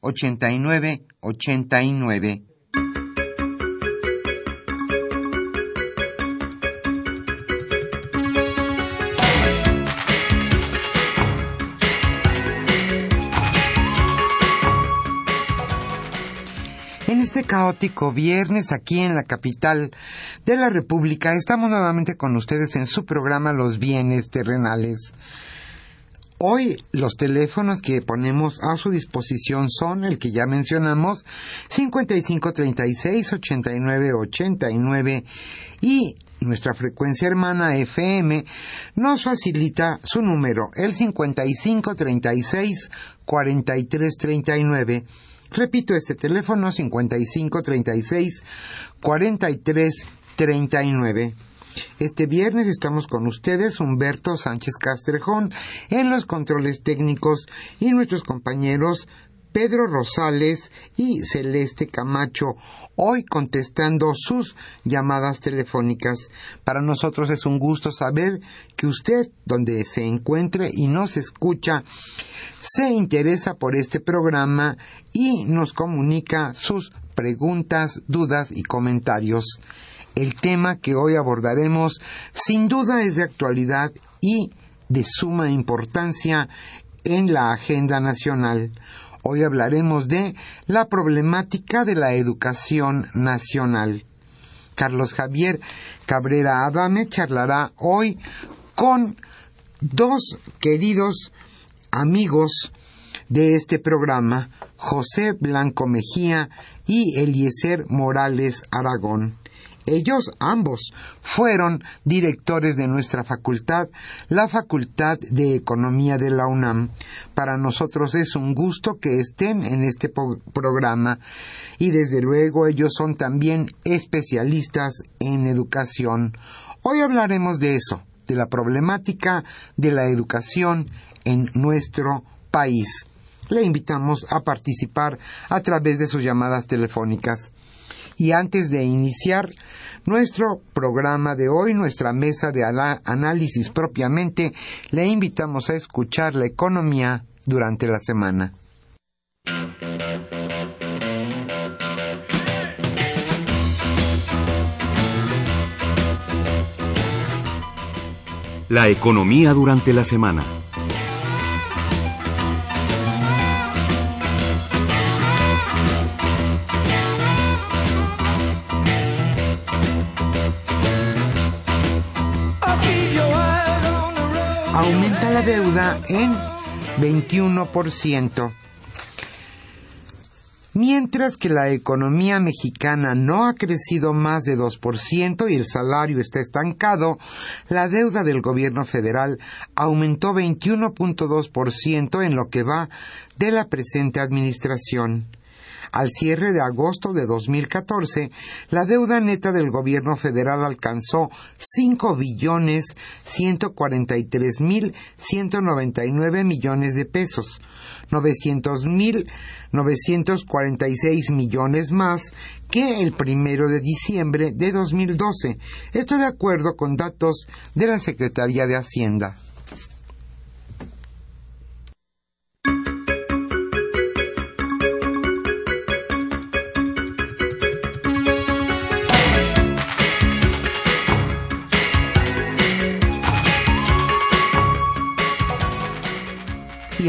89 89. En este caótico viernes aquí en la capital de la República estamos nuevamente con ustedes en su programa Los bienes terrenales. Hoy los teléfonos que ponemos a su disposición son el que ya mencionamos 5536-8989 y nuestra frecuencia hermana FM nos facilita su número, el 5536-4339. Repito este teléfono 5536-4339. Este viernes estamos con ustedes Humberto Sánchez Castrejón en los controles técnicos y nuestros compañeros Pedro Rosales y Celeste Camacho, hoy contestando sus llamadas telefónicas. Para nosotros es un gusto saber que usted, donde se encuentre y nos escucha, se interesa por este programa y nos comunica sus preguntas, dudas y comentarios. El tema que hoy abordaremos sin duda es de actualidad y de suma importancia en la agenda nacional. Hoy hablaremos de la problemática de la educación nacional. Carlos Javier Cabrera Adame charlará hoy con dos queridos amigos de este programa, José Blanco Mejía y Eliezer Morales Aragón. Ellos ambos fueron directores de nuestra facultad, la Facultad de Economía de la UNAM. Para nosotros es un gusto que estén en este programa y desde luego ellos son también especialistas en educación. Hoy hablaremos de eso, de la problemática de la educación en nuestro país. Le invitamos a participar a través de sus llamadas telefónicas. Y antes de iniciar nuestro programa de hoy, nuestra mesa de análisis propiamente, le invitamos a escuchar la economía durante la semana. La economía durante la semana. Deuda en 21%. Mientras que la economía mexicana no ha crecido más de 2% y el salario está estancado, la deuda del gobierno federal aumentó 21.2% en lo que va de la presente administración. Al cierre de agosto de 2014, la deuda neta del gobierno federal alcanzó 5 billones 143 mil 199 millones de pesos, 900 mil 946 millones más que el primero de diciembre de 2012. Esto de acuerdo con datos de la Secretaría de Hacienda.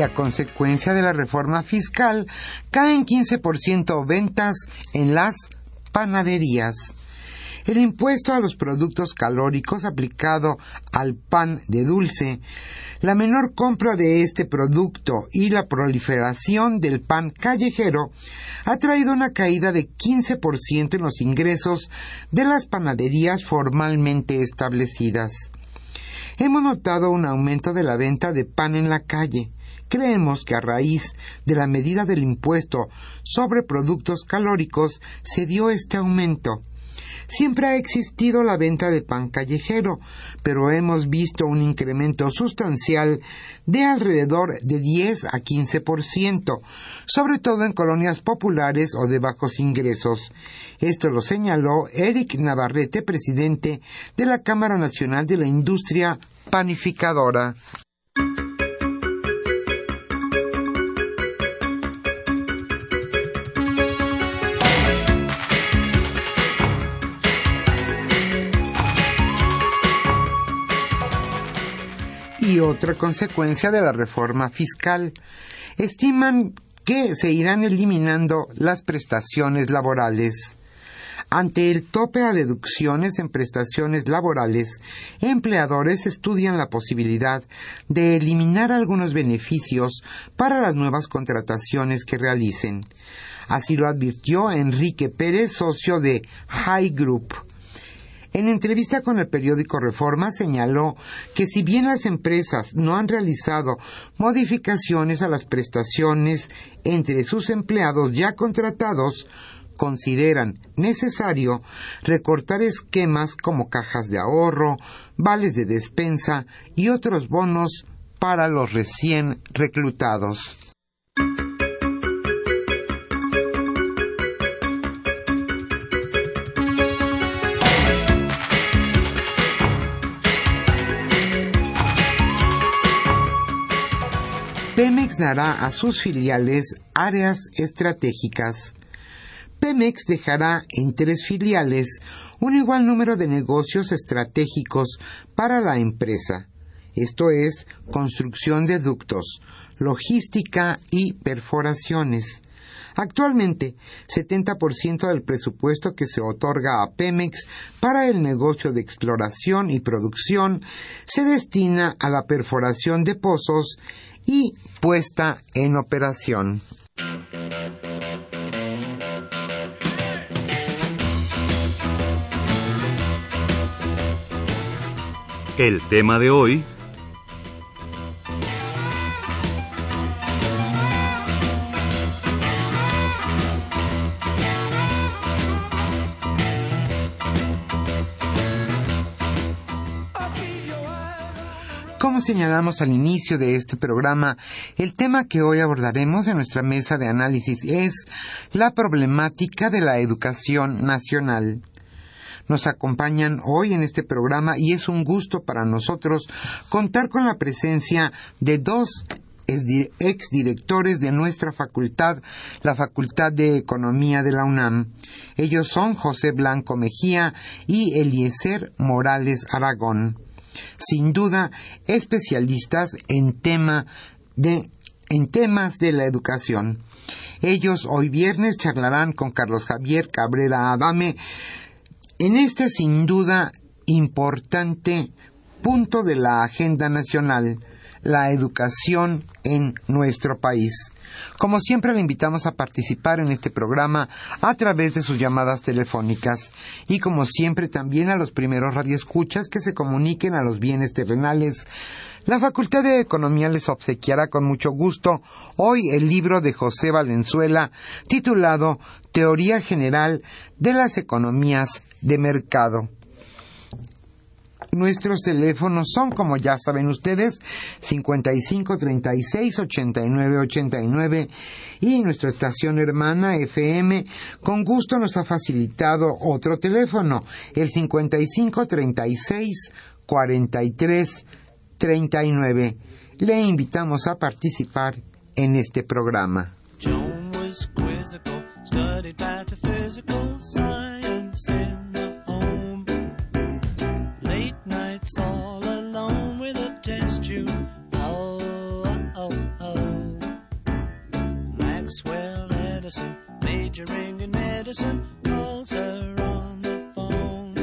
A consecuencia de la reforma fiscal caen 15% ventas en las panaderías. El impuesto a los productos calóricos aplicado al pan de dulce, la menor compra de este producto y la proliferación del pan callejero ha traído una caída de 15% en los ingresos de las panaderías formalmente establecidas. Hemos notado un aumento de la venta de pan en la calle, Creemos que a raíz de la medida del impuesto sobre productos calóricos se dio este aumento. Siempre ha existido la venta de pan callejero, pero hemos visto un incremento sustancial de alrededor de 10 a 15%, sobre todo en colonias populares o de bajos ingresos. Esto lo señaló Eric Navarrete, presidente de la Cámara Nacional de la Industria Panificadora. Otra consecuencia de la reforma fiscal. Estiman que se irán eliminando las prestaciones laborales. Ante el tope a deducciones en prestaciones laborales, empleadores estudian la posibilidad de eliminar algunos beneficios para las nuevas contrataciones que realicen. Así lo advirtió Enrique Pérez, socio de High Group. En entrevista con el periódico Reforma señaló que si bien las empresas no han realizado modificaciones a las prestaciones entre sus empleados ya contratados, consideran necesario recortar esquemas como cajas de ahorro, vales de despensa y otros bonos para los recién reclutados. A sus filiales áreas estratégicas. Pemex dejará en tres filiales un igual número de negocios estratégicos para la empresa, esto es, construcción de ductos, logística y perforaciones. Actualmente, 70% del presupuesto que se otorga a Pemex para el negocio de exploración y producción se destina a la perforación de pozos y puesta en operación. El tema de hoy Como señalamos al inicio de este programa, el tema que hoy abordaremos en nuestra mesa de análisis es la problemática de la educación nacional. Nos acompañan hoy en este programa y es un gusto para nosotros contar con la presencia de dos exdirectores de nuestra facultad, la Facultad de Economía de la UNAM. Ellos son José Blanco Mejía y Eliezer Morales Aragón sin duda especialistas en tema de en temas de la educación. Ellos hoy viernes charlarán con Carlos Javier Cabrera Adame en este sin duda importante punto de la agenda nacional, la educación en nuestro país. Como siempre, le invitamos a participar en este programa a través de sus llamadas telefónicas y como siempre también a los primeros radioescuchas que se comuniquen a los bienes terrenales La Facultad de Economía les obsequiará con mucho gusto hoy el libro de José Valenzuela titulado Teoría General de las Economías de Mercado. Nuestros teléfonos son, como ya saben ustedes, 55 36 89 89 y nuestra estación hermana FM con gusto nos ha facilitado otro teléfono, el 55 36 43 39. Le invitamos a participar en este programa. Majoring in medicine, calls her on the phone.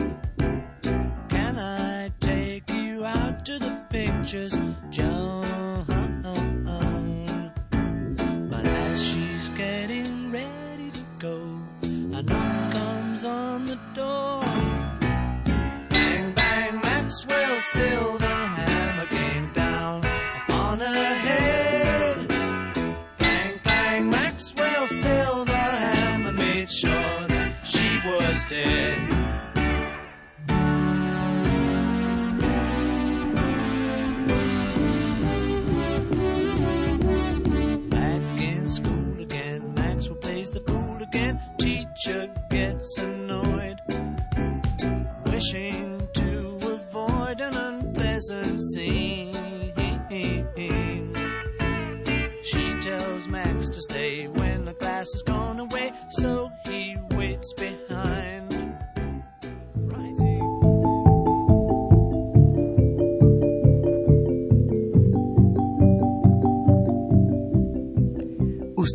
Can I take you out to the pictures, John? But as she's getting ready to go, a knock comes on the door. Bang, bang, Maxwell Silverhammer dead. Back in school again, Maxwell plays the fool again. Teacher gets annoyed, wishing to avoid an unpleasant scene. She tells Max to stay when the class has gone away, so he waits behind.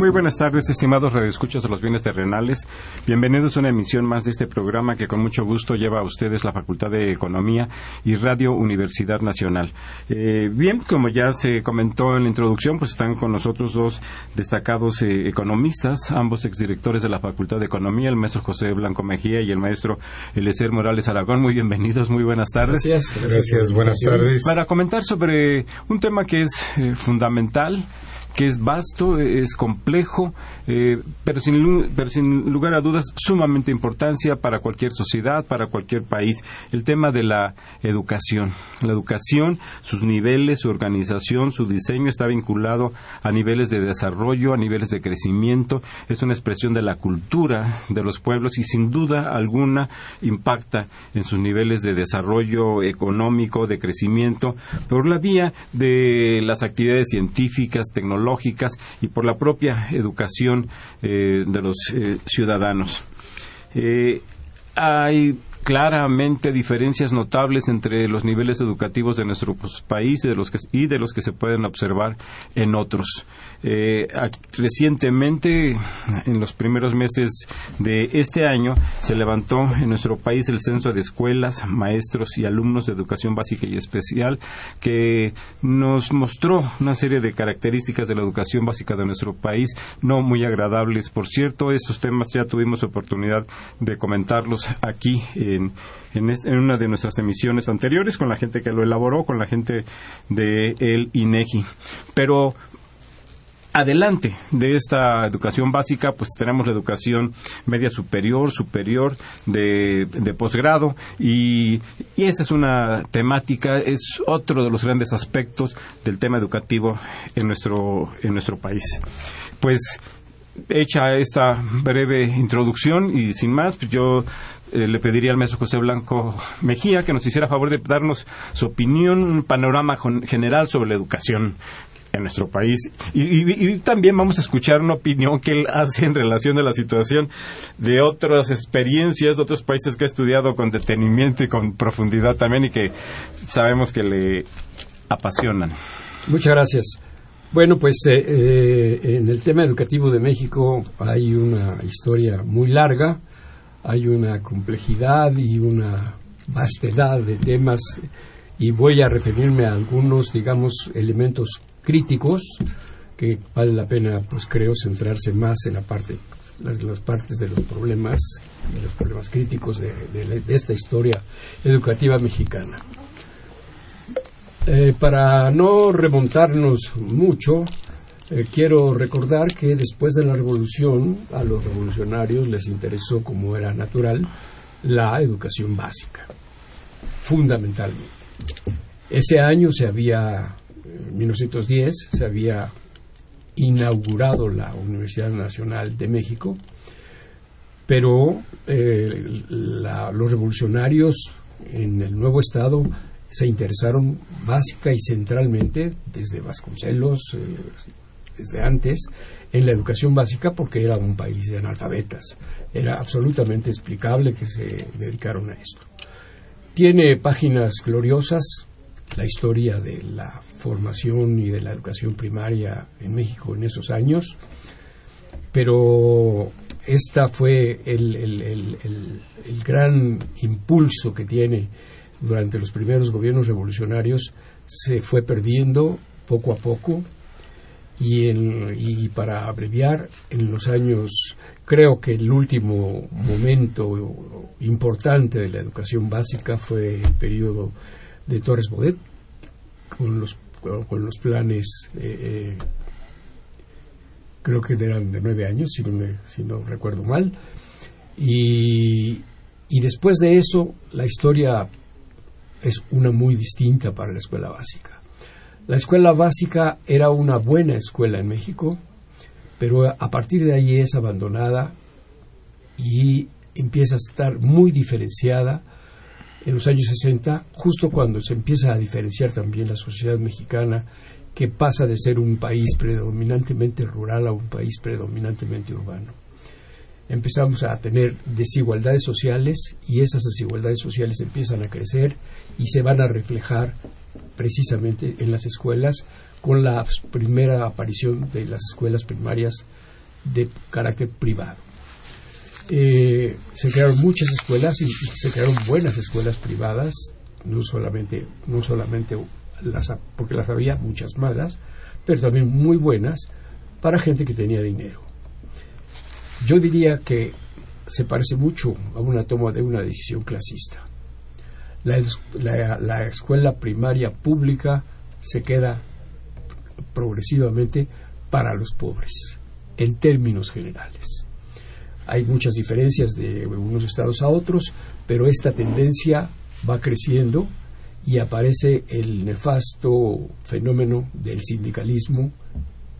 Muy buenas tardes, estimados radioescuchas de los bienes terrenales. Bienvenidos a una emisión más de este programa que con mucho gusto lleva a ustedes la Facultad de Economía y Radio Universidad Nacional. Eh, bien, como ya se comentó en la introducción, pues están con nosotros dos destacados eh, economistas, ambos exdirectores de la Facultad de Economía, el maestro José Blanco Mejía y el maestro Eliezer Morales Aragón. Muy bienvenidos, muy buenas tardes. Gracias. Gracias, buenas tardes. Para comentar sobre un tema que es eh, fundamental, que es vasto, es complejo, eh, pero, sin, pero sin lugar a dudas sumamente importancia para cualquier sociedad, para cualquier país, el tema de la educación. La educación, sus niveles, su organización, su diseño está vinculado a niveles de desarrollo, a niveles de crecimiento, es una expresión de la cultura de los pueblos y sin duda alguna impacta en sus niveles de desarrollo económico, de crecimiento, por la vía de las actividades científicas, tecnológicas y por la propia educación eh, de los eh, ciudadanos. Eh, hay claramente diferencias notables entre los niveles educativos de nuestro pues, país y de los que, y de los que se pueden observar en otros. Eh, recientemente, en los primeros meses de este año, se levantó en nuestro país el censo de escuelas, maestros y alumnos de educación básica y especial que nos mostró una serie de características de la educación básica de nuestro país, no muy agradables. Por cierto, estos temas ya tuvimos oportunidad de comentarlos aquí en, en, una de nuestras emisiones anteriores con la gente que lo elaboró, con la gente de el INEGI. Pero adelante de esta educación básica, pues tenemos la educación media superior, superior, de, de posgrado, y, y esa es una temática, es otro de los grandes aspectos del tema educativo en nuestro, en nuestro país. Pues hecha esta breve introducción y sin más, pues yo eh, le pediría al maestro José Blanco Mejía que nos hiciera favor de darnos su opinión, un panorama general sobre la educación en nuestro país. Y también vamos a escuchar una opinión que él hace en relación a la situación de otras experiencias, de otros países que ha estudiado con detenimiento y con profundidad también y que sabemos que le apasionan. Muchas gracias. Bueno, pues eh, eh, en el tema educativo de México hay una historia muy larga, hay una complejidad y una vastedad de temas y voy a referirme a algunos, digamos, elementos críticos que vale la pena, pues creo, centrarse más en la parte, las, las partes de los problemas, de los problemas críticos de, de esta historia educativa mexicana. Eh, para no remontarnos mucho, eh, quiero recordar que después de la revolución a los revolucionarios les interesó, como era natural, la educación básica, fundamentalmente. Ese año se había, en 1910, se había inaugurado la Universidad Nacional de México, pero eh, los revolucionarios en el nuevo Estado se interesaron básica y centralmente desde Vasconcelos, eh, desde antes, en la educación básica porque era un país de analfabetas. Era absolutamente explicable que se dedicaron a esto. Tiene páginas gloriosas la historia de la formación y de la educación primaria en México en esos años, pero esta fue el, el gran impulso que tiene durante los primeros gobiernos revolucionarios se fue perdiendo poco a poco y, para abreviar, en los años, creo que el último momento importante de la educación básica fue el periodo de Torres Bodet, con los, con los planes, eh, eh, creo que eran de nueve años, si no, si no recuerdo mal, y, y después de eso la historia es una muy distinta para la escuela básica. La escuela básica era una buena escuela en México, pero a partir de ahí es abandonada y empieza a estar muy diferenciada en los años 60, justo cuando se empieza a diferenciar también la sociedad mexicana, que pasa de ser un país predominantemente rural a un país predominantemente urbano. Empezamos a tener desigualdades sociales y esas desigualdades sociales empiezan a crecer y se van a reflejar precisamente en las escuelas con la primera aparición de las escuelas primarias de carácter privado. Eh, se crearon muchas escuelas y, se crearon buenas escuelas privadas, no solamente, no solamente las, porque las había muchas malas, pero también muy buenas para gente que tenía dinero. Yo diría que se parece mucho a una toma de una decisión clasista. La, escuela primaria pública se queda progresivamente para los pobres, en términos generales. Hay muchas diferencias de unos estados a otros, pero esta tendencia va creciendo y aparece el nefasto fenómeno del sindicalismo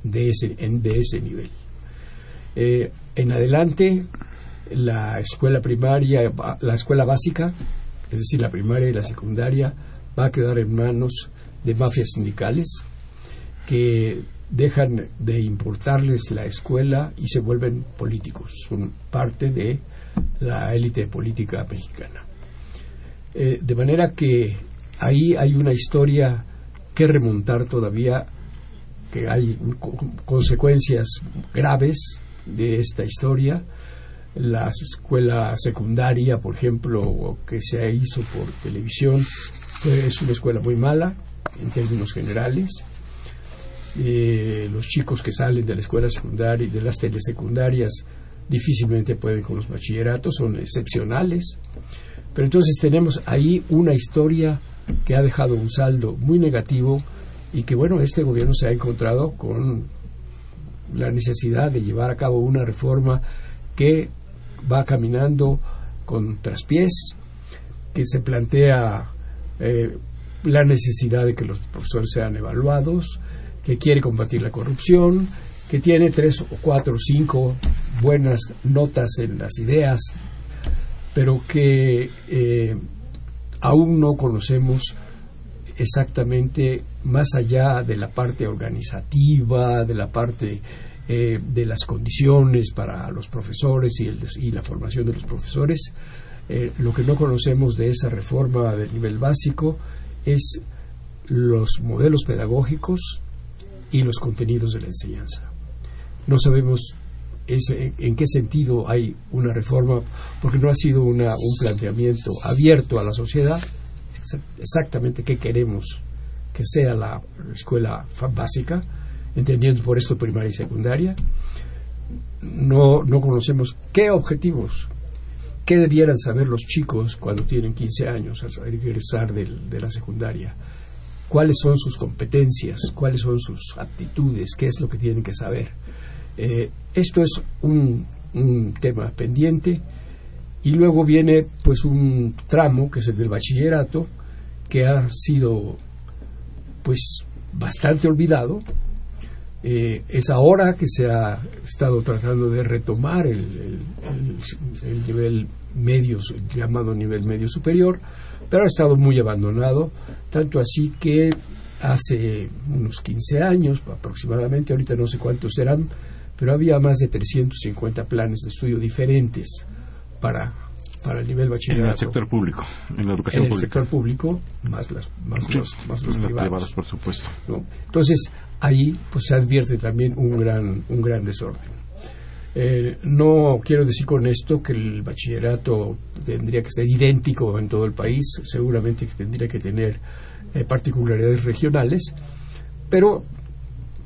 de ese, de ese nivel. Eh, en adelante, la escuela primaria, la escuela básica, es decir, la primaria y la secundaria, va a quedar en manos de mafias sindicales que dejan de importarles la escuela y se vuelven políticos, son parte de la élite política mexicana. Eh, de manera que ahí hay una historia que remontar todavía, que hay consecuencias graves de esta historia. La escuela secundaria, por ejemplo, que se hizo por televisión, es una escuela muy mala en términos generales. Eh, los chicos que salen de la escuela secundaria y de las telesecundarias difícilmente pueden con los bachilleratos, son excepcionales. Pero entonces tenemos ahí una historia que ha dejado un saldo muy negativo y que, bueno, este gobierno se ha encontrado con la necesidad de llevar a cabo una reforma que va caminando con traspiés, que se plantea eh, la necesidad de que los profesores sean evaluados, que quiere combatir la corrupción, que tiene tres o cuatro o cinco buenas notas en las ideas, pero que eh, aún no conocemos exactamente más allá de la parte organizativa, de la parte eh, de las condiciones para los profesores y, la formación de los profesores. Eh, lo que no conocemos de esa reforma del nivel básico es los modelos pedagógicos y los contenidos de la enseñanza. No sabemos en qué sentido hay una reforma, porque no ha sido una, un planteamiento abierto a la sociedad, exactamente qué queremos que sea la escuela básica, entendiendo por esto primaria y secundaria. No, no conocemos qué objetivos, qué debieran saber los chicos cuando tienen 15 años al regresar de la secundaria cuáles son sus competencias, cuáles son sus aptitudes, qué es lo que tienen que saber. Eh, esto es un, tema pendiente y luego viene pues un tramo que es el del bachillerato que ha sido pues bastante olvidado. Eh, es ahora que se ha estado tratando de retomar el, el nivel medio, llamado nivel medio superior, pero ha estado muy abandonado, tanto así que hace unos 15 años aproximadamente, ahorita no sé cuántos serán, pero había más de 350 planes de estudio diferentes para, para el nivel bachillerato. En el sector público, en la educación en el sector público, más, las, más los, más los privados. por supuesto. Entonces, ahí pues se advierte también un gran, un gran desorden. Eh, no quiero decir con esto que el bachillerato tendría que ser idéntico en todo el país, seguramente tendría que tener eh, particularidades regionales, pero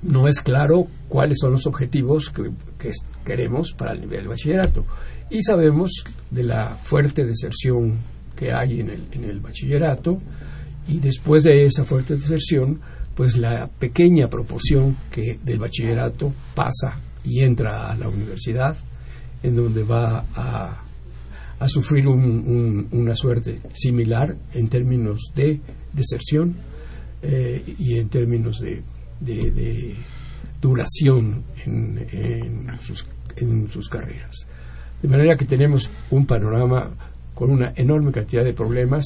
no es claro cuáles son los objetivos que, queremos para el nivel bachillerato. Y sabemos de la fuerte deserción que hay en el, en el bachillerato y después de esa fuerte deserción, pues la pequeña proporción que del bachillerato pasa y entra a la universidad, en donde va a, a sufrir una suerte similar en términos de deserción eh, y en términos de, duración en sus carreras. De manera que tenemos un panorama con una enorme cantidad de problemas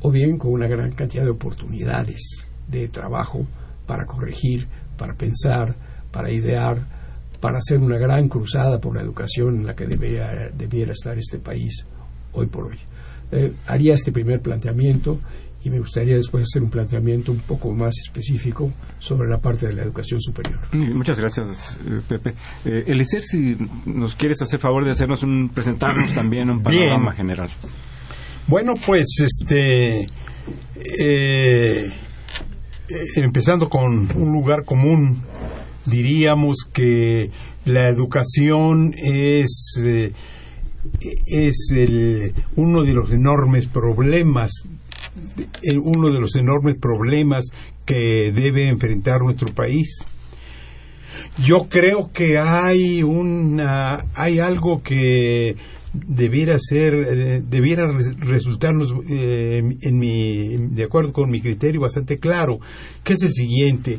o bien con una gran cantidad de oportunidades de trabajo para corregir, para pensar, para idear, para hacer una gran cruzada por la educación en la que debiera, debiera estar este país hoy por hoy. Eh, haría este primer planteamiento y me gustaría después hacer un planteamiento un poco más específico sobre la parte de la educación superior. Muchas gracias, eh, Pepe. Eh, Elicer, si nos quieres hacer favor de hacernos un presentarnos también un panorama general. Bueno, pues este eh, empezando con un lugar común diríamos que la educación es, eh, es el, uno de los enormes problemas uno de los enormes problemas que debe enfrentar nuestro país. Yo creo que hay una hay algo que debiera ser eh, debiera resultarnos eh, en mi de acuerdo con mi criterio bastante claro, que es el siguiente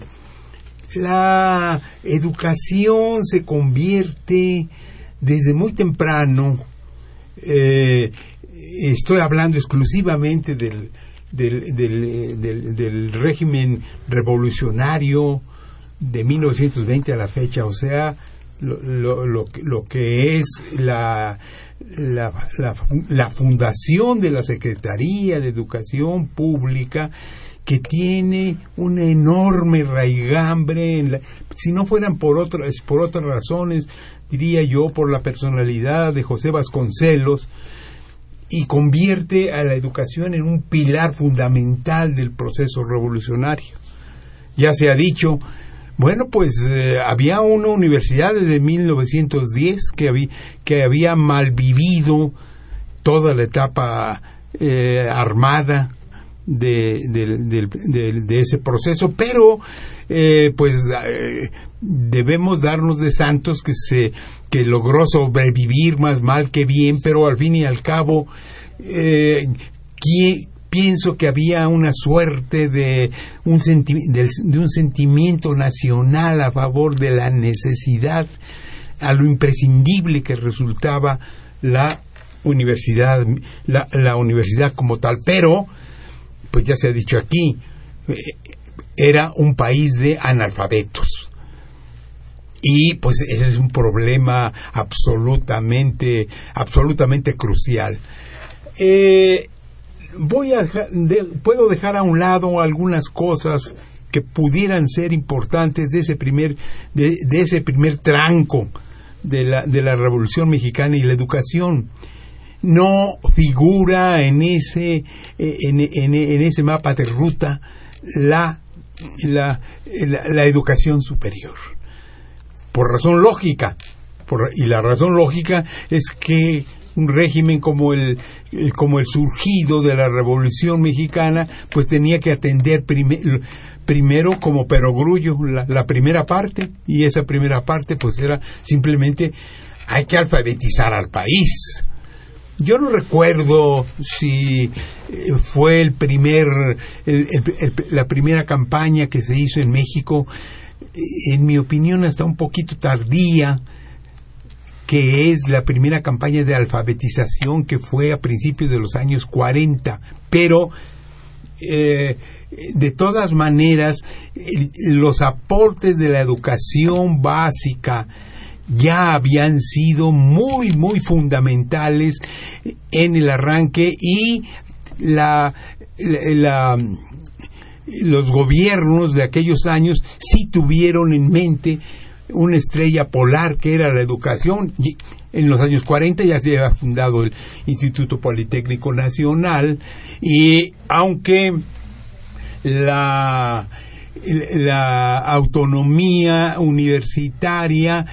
la educación se convierte desde muy temprano, eh, estoy hablando exclusivamente del, del, régimen revolucionario de 1920 a la fecha, o sea, lo, lo, que es la, la, la, fundación de la Secretaría de Educación Pública que tiene una enorme raigambre, en si no fueran por otras, por otras razones, diría yo, por la personalidad de José Vasconcelos, y convierte a la educación en un pilar fundamental del proceso revolucionario. Ya se ha dicho, bueno, pues eh, había una universidad desde 1910 que había, que había malvivido toda la etapa eh, armada de, de, ese proceso, pero eh, pues eh, debemos darnos de santos que se que logró sobrevivir más mal que bien, pero al fin y al cabo eh, pienso que había una suerte de un, de un sentimiento nacional a favor de la necesidad, a lo imprescindible que resultaba la universidad, la, la universidad como tal, pero pues ya se ha dicho aquí, eh, era un país de analfabetos. Y pues ese es un problema absolutamente, absolutamente crucial. Eh, voy a puedo dejar a un lado algunas cosas que pudieran ser importantes de ese primer, de, ese primer tranco de la, de la Revolución Mexicana y la educación. No figura en ese, eh, en, en, ese mapa de ruta la, la, la, educación superior. Por razón lógica. y la razón lógica es que un régimen como el, como el surgido de la Revolución Mexicana, pues tenía que atender primero como perogrullo la, la primera parte, y esa primera parte pues era simplemente hay que alfabetizar al país. Yo no recuerdo si eh, fue el primer, la primera campaña que se hizo en México, en mi opinión hasta un poquito tardía, que es la primera campaña de alfabetización que fue a principios de los años 40, pero eh, de todas maneras los aportes de la educación básica ya habían sido muy muy fundamentales en el arranque y la, los gobiernos de aquellos años sí tuvieron en mente una estrella polar que era la educación. En los años 40 ya se había fundado el Instituto Politécnico Nacional y aunque la, la autonomía universitaria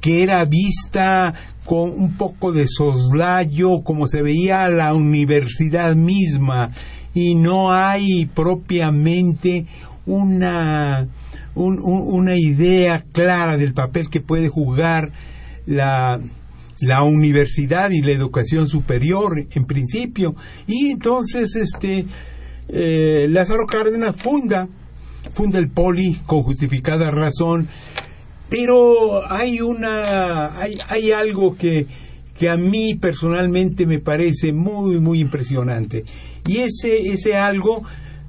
que era vista con un poco de soslayo como se veía la universidad misma y no hay propiamente una una idea clara del papel que puede jugar la, la universidad y la educación superior en principio. Y entonces este eh, Lázaro Cárdenas funda funda el poli con justificada razón. Pero hay una hay, hay algo que que a mí personalmente me parece muy muy impresionante. Y ese ese algo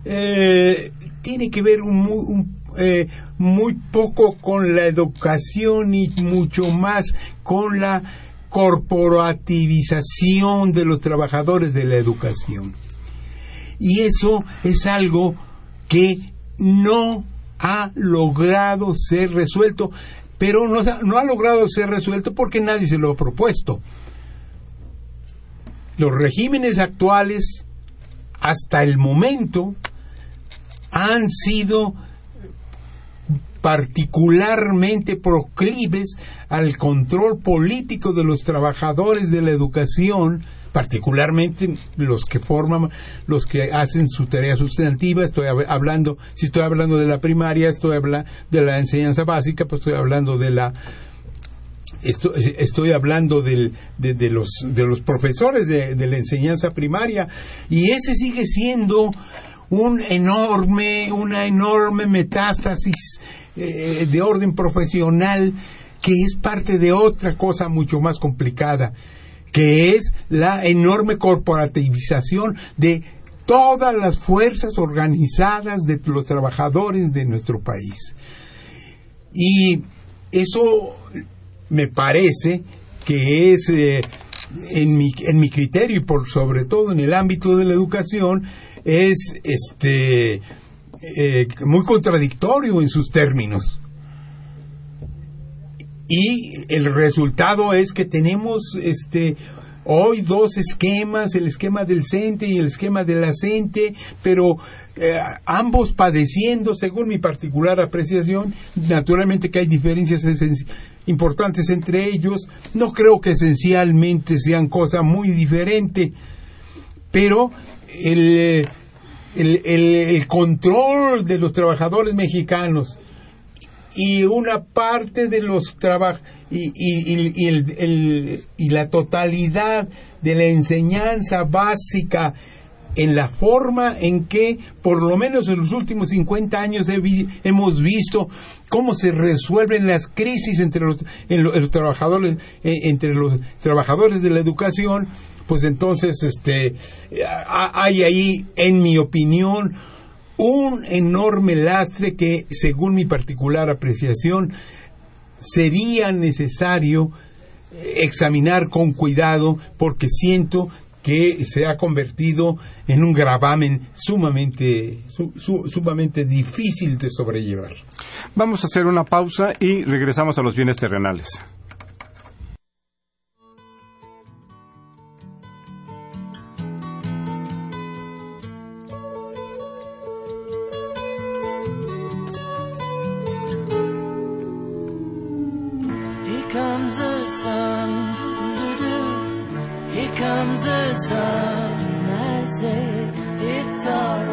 eh, tiene que ver un, un eh, muy poco con la educación y mucho más con la corporativización de los trabajadores de la educación. Y eso es algo que no ha logrado ser resuelto, pero no, no ha logrado ser resuelto porque nadie se lo ha propuesto. Los regímenes actuales, hasta el momento, han sido particularmente proclives al control político de los trabajadores de la educación, particularmente los que forman, los que hacen su tarea sustantiva, estoy hablando, si estoy hablando de la primaria, estoy hablando de la enseñanza básica, pues estoy hablando de la Estoy, hablando del, de, los, de los profesores de, de, la enseñanza primaria. Y ese sigue siendo un enorme, una enorme metástasis eh, de orden profesional que es parte de otra cosa mucho más complicada, que es la enorme corporativización de todas las fuerzas organizadas de los trabajadores de nuestro país. Y eso me parece que es, eh, en, mi, en mi criterio y por sobre todo en el ámbito de la educación, es este eh, muy contradictorio en sus términos. Y el resultado es que tenemos este hoy dos esquemas, el esquema del CENTE y el esquema de la CENTE, pero eh, ambos padeciendo, según mi particular apreciación, naturalmente que hay diferencias importantes entre ellos, no creo que esencialmente sean cosa muy diferente, pero el el, el, control de los trabajadores mexicanos y una parte de los trabajos y, y, el, y, la totalidad de la enseñanza básica en la forma en que, por lo menos en los últimos 50 años, hemos visto cómo se resuelven las crisis entre los, los trabajadores, eh, entre los trabajadores de la educación, pues entonces este hay ahí en mi opinión un enorme lastre que según mi particular apreciación sería necesario examinar con cuidado porque siento que se ha convertido en un gravamen sumamente, sumamente difícil de sobrellevar. Vamos a hacer una pausa y regresamos a los bienes terrenales. It's alright.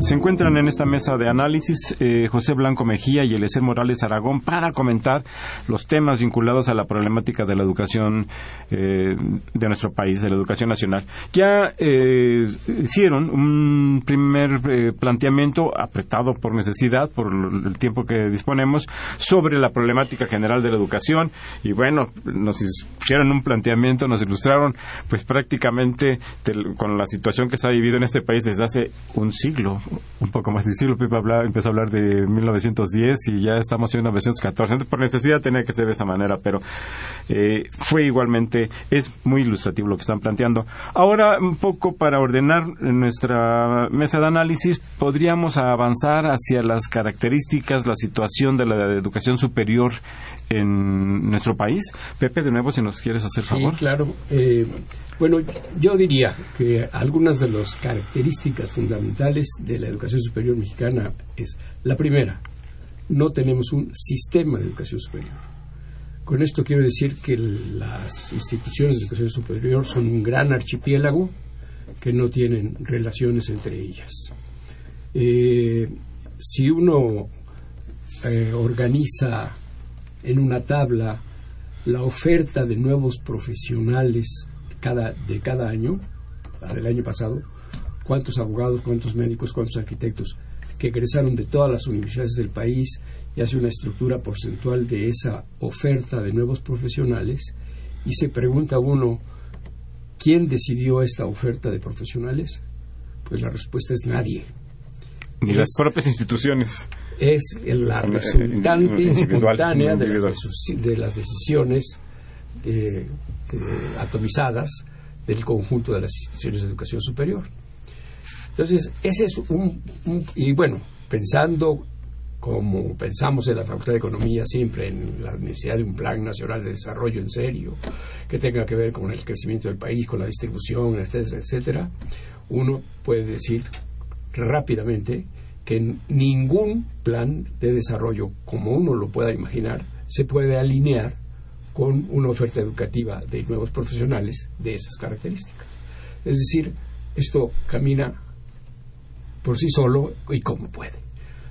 Se encuentran en esta mesa de análisis eh, José Blanco Mejía y Eliezer Morales Aragón para comentar los temas vinculados a la problemática de la educación eh, de nuestro país, de la educación nacional. Ya eh, hicieron un primer planteamiento apretado por necesidad, por el tiempo que disponemos, sobre la problemática general de la educación y bueno, nos hicieron un planteamiento, nos ilustraron pues prácticamente con la situación que se ha vivido en este país desde hace un siglo un poco más difícil. Pipa empezó a hablar de 1910 y ya estamos en 1914. por necesidad tenía que ser de esa manera, pero eh, fue igualmente, es muy ilustrativo lo que están planteando. Ahora, un poco para ordenar nuestra mesa de análisis, podríamos avanzar hacia las características, la situación de la educación superior en nuestro país. Pepe, de nuevo, si nos quieres hacer favor. Sí, claro. Eh, bueno, yo diría que algunas de las características fundamentales de la educación superior mexicana es, la primera, no tenemos un sistema de educación superior. Con esto quiero decir que las instituciones de educación superior son un gran archipiélago que no tienen relaciones entre ellas. Eh, si uno eh, organiza en una tabla la oferta de nuevos profesionales cada, de cada año, la del año pasado, cuántos abogados, cuántos médicos, cuántos arquitectos que egresaron de todas las universidades del país y hace una estructura porcentual de esa oferta de nuevos profesionales y se pregunta uno, ¿quién decidió esta oferta de profesionales? Pues la respuesta es nadie. Ni las propias instituciones. Es la resultante espontánea de las, decisiones eh, eh, atomizadas del conjunto de las instituciones de educación superior. Entonces, ese es un, y bueno, pensando como pensamos en la Facultad de Economía siempre en la necesidad de un plan nacional de desarrollo en serio, que tenga que ver con el crecimiento del país, con la distribución, etcétera, etcétera, uno puede decir rápidamente que ningún plan de desarrollo, como uno lo pueda imaginar, se puede alinear con una oferta educativa de nuevos profesionales de esas características. Es decir, esto camina por sí solo y como puede.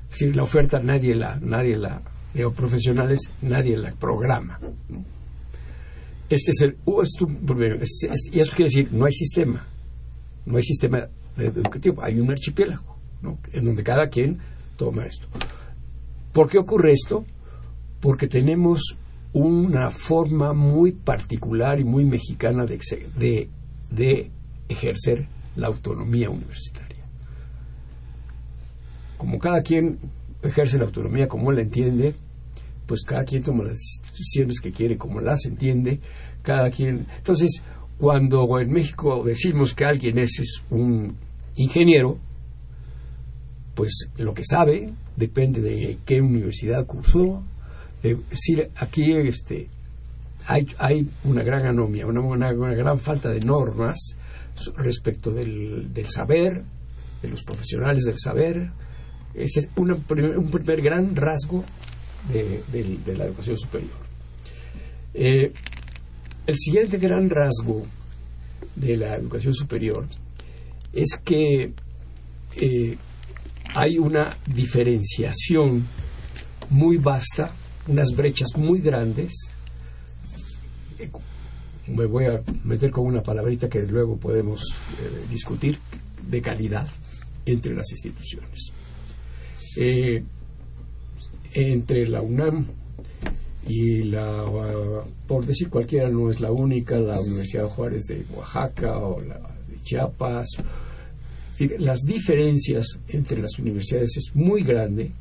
Si la oferta nadie la, nadie la, de profesionales, nadie la programa. Este es el, uh, y eso quiere decir, no hay sistema, no hay sistema educativo. Hay un archipiélago. En donde cada quien toma esto. ¿Por qué ocurre esto? Porque tenemos una forma muy particular y muy mexicana de, ejercer la autonomía universitaria. Como cada quien ejerce la autonomía como la entiende, pues cada quien toma las decisiones que quiere como las entiende, cada quien. Entonces, cuando en México decimos que alguien es, un ingeniero, pues lo que sabe depende de qué universidad cursó. Eh, aquí este, hay, hay una gran anomia, una, una, gran falta de normas respecto del, del saber, de los profesionales del saber. Ese es un primer gran rasgo de, la educación superior. Eh, el siguiente gran rasgo de la educación superior es que eh, hay una diferenciación muy vasta, unas brechas muy grandes. Me voy a meter con una palabrita que luego podemos eh, discutir, de calidad entre las instituciones. Eh, entre la UNAM y la, por decir cualquiera, no es la única, la Universidad Juárez de Oaxaca o la de Chiapas. Las diferencias entre las universidades es muy grande,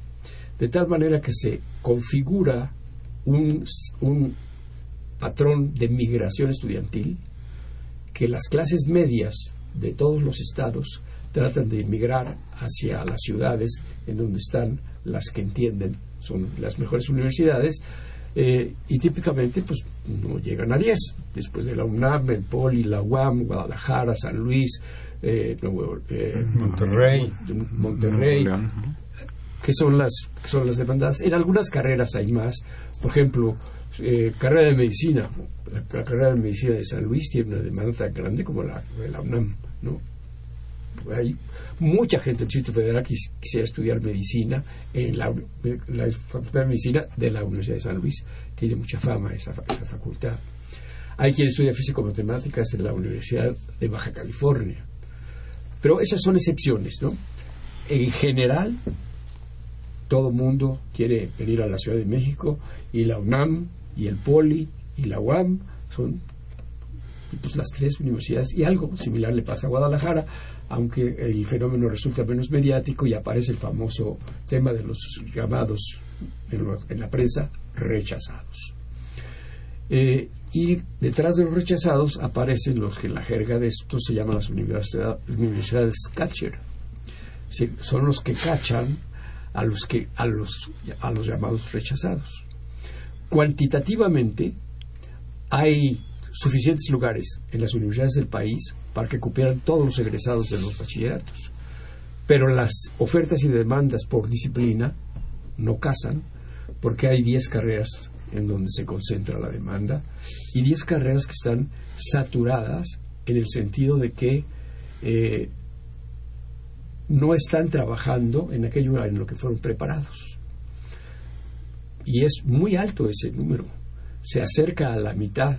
de tal manera que se configura un, un patrón de migración estudiantil que las clases medias de todos los estados tratan de emigrar hacia las ciudades en donde están las que entienden son las mejores universidades eh, y típicamente pues no llegan a 10 después de la UNAM, el POLI, la UAM, Guadalajara, San Luis, eh, eh, Monterrey, Monterrey, que son las que son las demandadas. En algunas carreras hay más, por ejemplo, carrera de medicina, la, carrera de medicina de San Luis tiene una demanda tan grande como la de la UNAM, ¿no? Hay mucha gente del Distrito Federal quisiera estudiar medicina en la, Facultad de Medicina de la Universidad de San Luis. Tiene mucha fama esa, facultad. Hay quien estudia físico-matemáticas en la Universidad de Baja California. Pero esas son excepciones, ¿no? En general, todo mundo quiere venir a la Ciudad de México y la UNAM y el POLI y la UAM son pues, las tres universidades y algo similar le pasa a Guadalajara aunque el fenómeno resulta menos mediático y aparece el famoso tema de los llamados en la prensa rechazados. Eh, y detrás de los rechazados aparecen los que en la jerga de esto se llaman las universidades catcher. son los que cachan a los, que, a, los, a los llamados rechazados. Cuantitativamente hay suficientes lugares en las universidades del país para que cupieran todos los egresados de los bachilleratos. Pero las ofertas y demandas por disciplina no casan porque hay 10 carreras en donde se concentra la demanda y 10 carreras que están saturadas en el sentido de que eh, no están trabajando en aquello en lo que fueron preparados. Y es muy alto ese número. Se acerca a la mitad.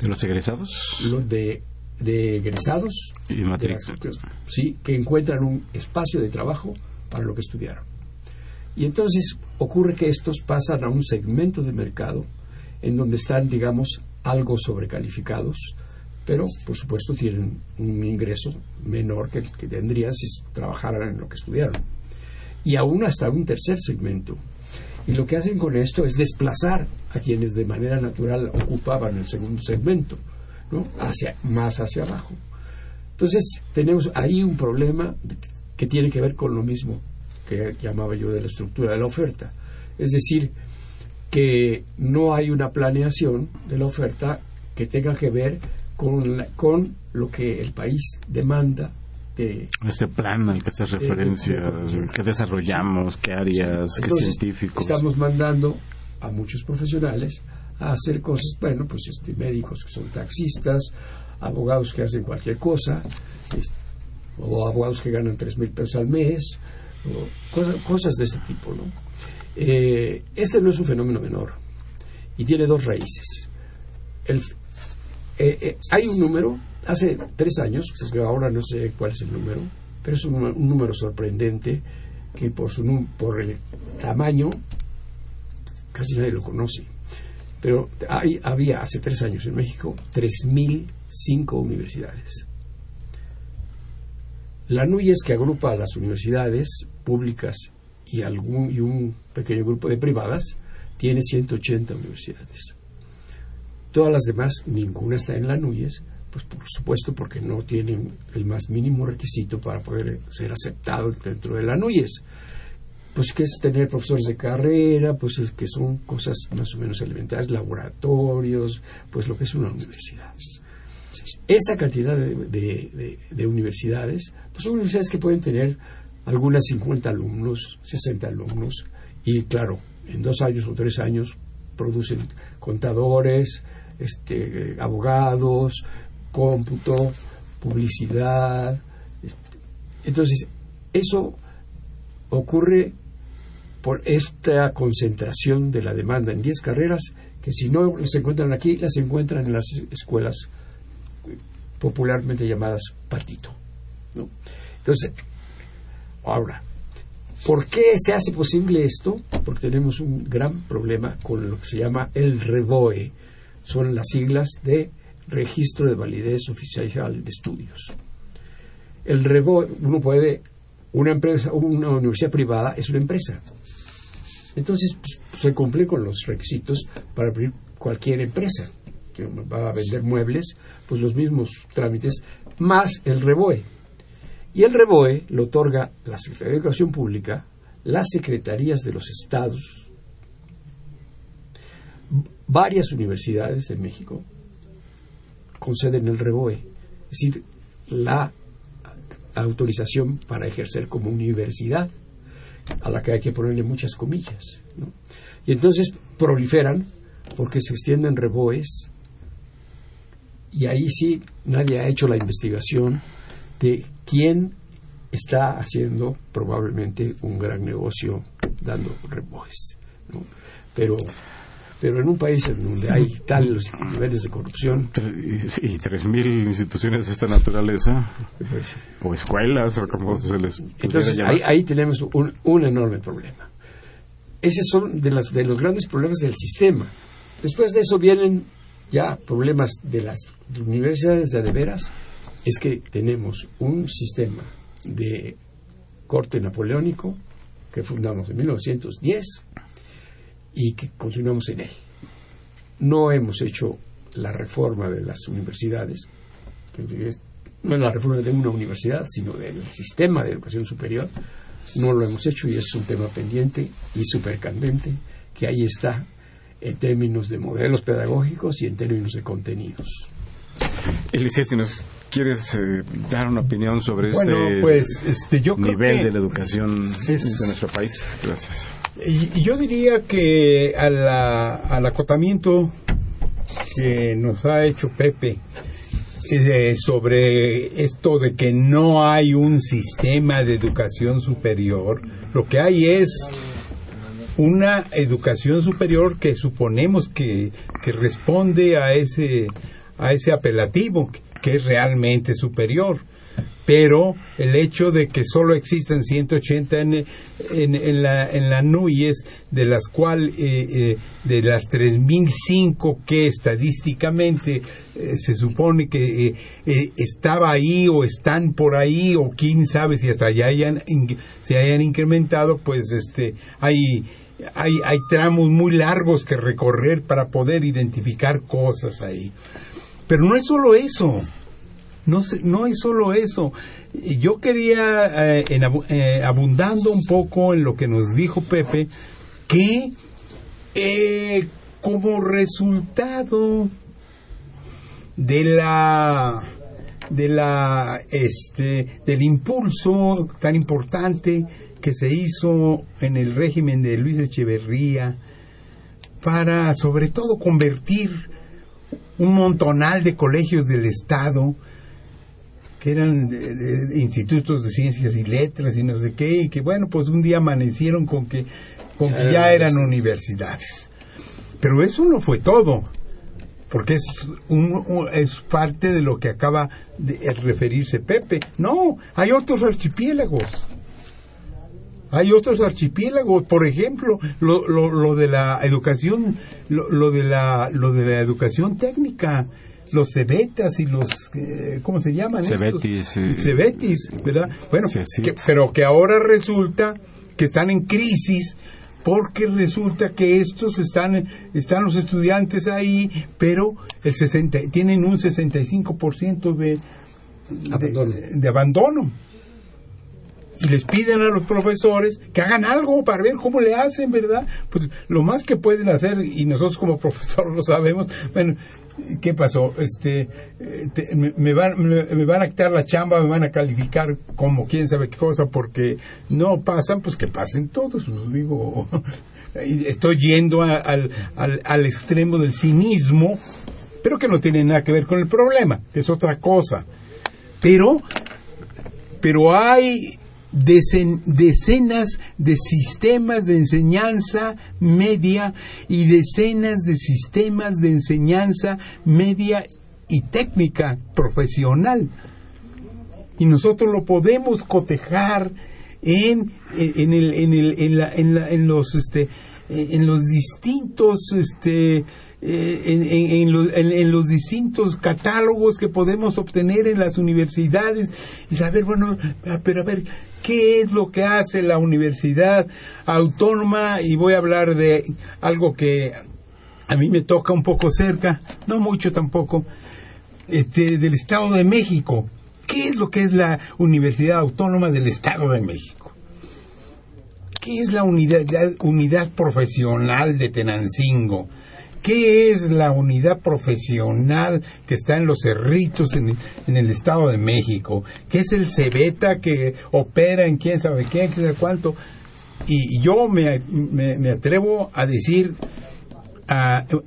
¿De los egresados? Los de de egresados y sí, que encuentran un espacio de trabajo para lo que estudiaron. Y entonces ocurre que estos pasan a un segmento de mercado en donde están, digamos, algo sobrecalificados, pero por supuesto tienen un ingreso menor que, que tendrían si trabajaran en lo que estudiaron. Y aún hasta un tercer segmento. Y lo que hacen con esto es desplazar a quienes de manera natural ocupaban el segundo segmento hacia, más hacia abajo. Entonces, tenemos ahí un problema que tiene que ver con lo mismo que llamaba yo de la estructura de la oferta. Es decir, que no hay una planeación de la oferta que tenga que ver con, con lo que el país demanda de, este plan al que hace referencia, que desarrollamos, qué áreas, qué científicos. Estamos mandando a muchos profesionales a hacer cosas, bueno, pues este, médicos que son taxistas, abogados que hacen cualquier cosa, o abogados que ganan tres mil pesos al mes, o cosas, de este tipo, ¿no? Eh, este no es un fenómeno menor y tiene dos raíces. El, eh, eh, hay un número hace tres años, ahora no sé cuál es el número, pero es un, número sorprendente que por, su, por el tamaño casi nadie lo conoce. Pero hay, había hace tres años en México 3.005 universidades. La NUYES que agrupa a las universidades públicas y, algún, y un pequeño grupo de privadas tiene 180 universidades. Todas las demás, ninguna está en la NUYES, pues por supuesto porque no tienen el más mínimo requisito para poder ser aceptado dentro de la NUYES. Pues que es tener profesores de carrera, pues es que son cosas más o menos elementales, laboratorios, pues lo que es una universidad. Esa cantidad de, de- de- de universidades, pues son universidades que pueden tener algunas 50 alumnos, 60 alumnos, y claro, en dos años o tres años producen contadores, este, abogados, cómputo, publicidad. este. Entonces, eso ocurre por esta concentración de la demanda en 10 carreras que si no las encuentran aquí, las encuentran en las escuelas popularmente llamadas patito. ¿no? Entonces, ahora, ¿por qué se hace posible esto? Porque tenemos un gran problema con lo que se llama el REVOE. Son las siglas de Registro de Validez Oficial de Estudios. El REVOE, uno puede, una empresa, una universidad privada es una empresa. Entonces, pues, se cumple con los requisitos para abrir cualquier empresa que va a vender muebles, pues los mismos trámites, más el REBOE. Y el REBOE lo otorga la Secretaría de Educación Pública, las secretarías de los estados, varias universidades en México conceden el REBOE, es decir, la autorización para ejercer como universidad, a la que hay que ponerle muchas comillas. Y entonces proliferan porque se extienden reboes y ahí sí nadie ha hecho la investigación de quién está haciendo probablemente un gran negocio dando reboes. Pero, pero en un país en donde hay tales niveles de corrupción, Y tres mil instituciones de esta naturaleza, pues, o escuelas, o como se les Entonces ahí, ahí tenemos un, un enorme problema. Esos son de, las, de los grandes problemas del sistema. Después de eso vienen ya problemas de las universidades de, de veras. Es que tenemos un sistema de corte napoleónico que fundamos en 1910 y que continuamos en él. No hemos hecho la reforma de las universidades, no es la reforma de una universidad, sino del sistema de educación superior. No lo hemos hecho y es un tema pendiente y súper candente que ahí está en términos de modelos pedagógicos y en términos de contenidos. Eliseo, si nos quieres eh, dar una opinión sobre Bueno, este pues este, yo creo nivel que- de la educación es- de nuestro país. Gracias. Y y yo diría que a la- al acotamiento que nos ha hecho Pepe eh, sobre esto de que no hay un sistema de educación superior, lo que hay es una educación superior que suponemos que, que responde a ese, a ese apelativo, que es realmente superior pero el hecho de que solo existan 180 en, en, en la, en la NUYES, de las cuales, eh, eh, de las 3.005 que estadísticamente eh, se supone que eh, estaba ahí o están por ahí, o quién sabe si hasta allá se hayan incrementado, pues este, hay, hay, hay tramos muy largos que recorrer para poder identificar cosas ahí. Pero no es solo eso. No, no es solo eso. Yo quería, eh, eh, abundando un poco en lo que nos dijo Pepe, que eh, como resultado de la de la este del impulso tan importante que se hizo en el régimen de Luis Echeverría para sobre todo convertir un montonal de colegios del Estado que eran de- de institutos de ciencias y letras y no sé qué, y que bueno, pues un día amanecieron con que, con que ya eran universidades. Pero eso no fue todo. porque es, es parte de lo que acaba de referirse Pepe. No, hay otros archipiélagos. Hay otros archipiélagos, por ejemplo, lo, lo, lo de la educación, lo, lo de la, lo de la educación técnica, los cebetas y los, eh, ¿cómo se llaman? estos? Cebetis, eh, Cebetis, ¿verdad? Bueno, que- pero que ahora resulta que están en crisis porque resulta que estos están, están los estudiantes ahí, pero el 60, tienen un 65% de, Abandono. de, de abandono. Y les piden a los profesores que hagan algo para ver cómo le hacen, ¿verdad? Pues lo más que pueden hacer, y nosotros como profesores lo sabemos, bueno, ¿qué pasó? Este, eh, me, me van, me, van a quitar la chamba, me van a calificar como quién sabe qué cosa, porque no pasan, pues que pasen todos, pues, digo, estoy yendo al, al, al extremo del cinismo, pero que no tiene nada que ver con el problema, que es otra cosa. Pero pero hay decen- decenas de sistemas de enseñanza media y decenas de sistemas de enseñanza media y técnica profesional. Y nosotros lo podemos cotejar en, en, el, en, el, en, la- en, la- en los este en los distintos este eh, en, en- los, distintos catálogos que podemos obtener en las universidades y saber, bueno, ah, pero a ver, ¿qué es lo que hace la universidad autónoma? Y voy a hablar de algo que a mí me toca un poco cerca, no mucho tampoco, este, del Estado de México. ¿Qué es lo que es la Universidad Autónoma del Estado de México? ¿Qué es la unidad, unidad profesional de Tenancingo? ¿Qué es la unidad profesional que está en los cerritos en, el Estado de México? ¿Qué es el Cebeta que opera en quién sabe qué, quién sabe cuánto? Y yo me, me- atrevo a decir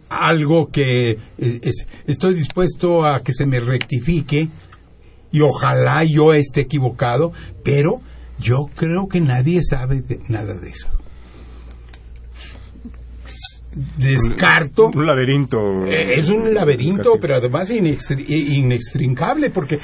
algo que es- es- estoy dispuesto a que se me rectifique y ojalá yo esté equivocado, pero yo creo que nadie sabe de- nada de eso. Descarto. Un laberinto. Eh, Es un laberinto, pero además inextri- inextrincable, porque,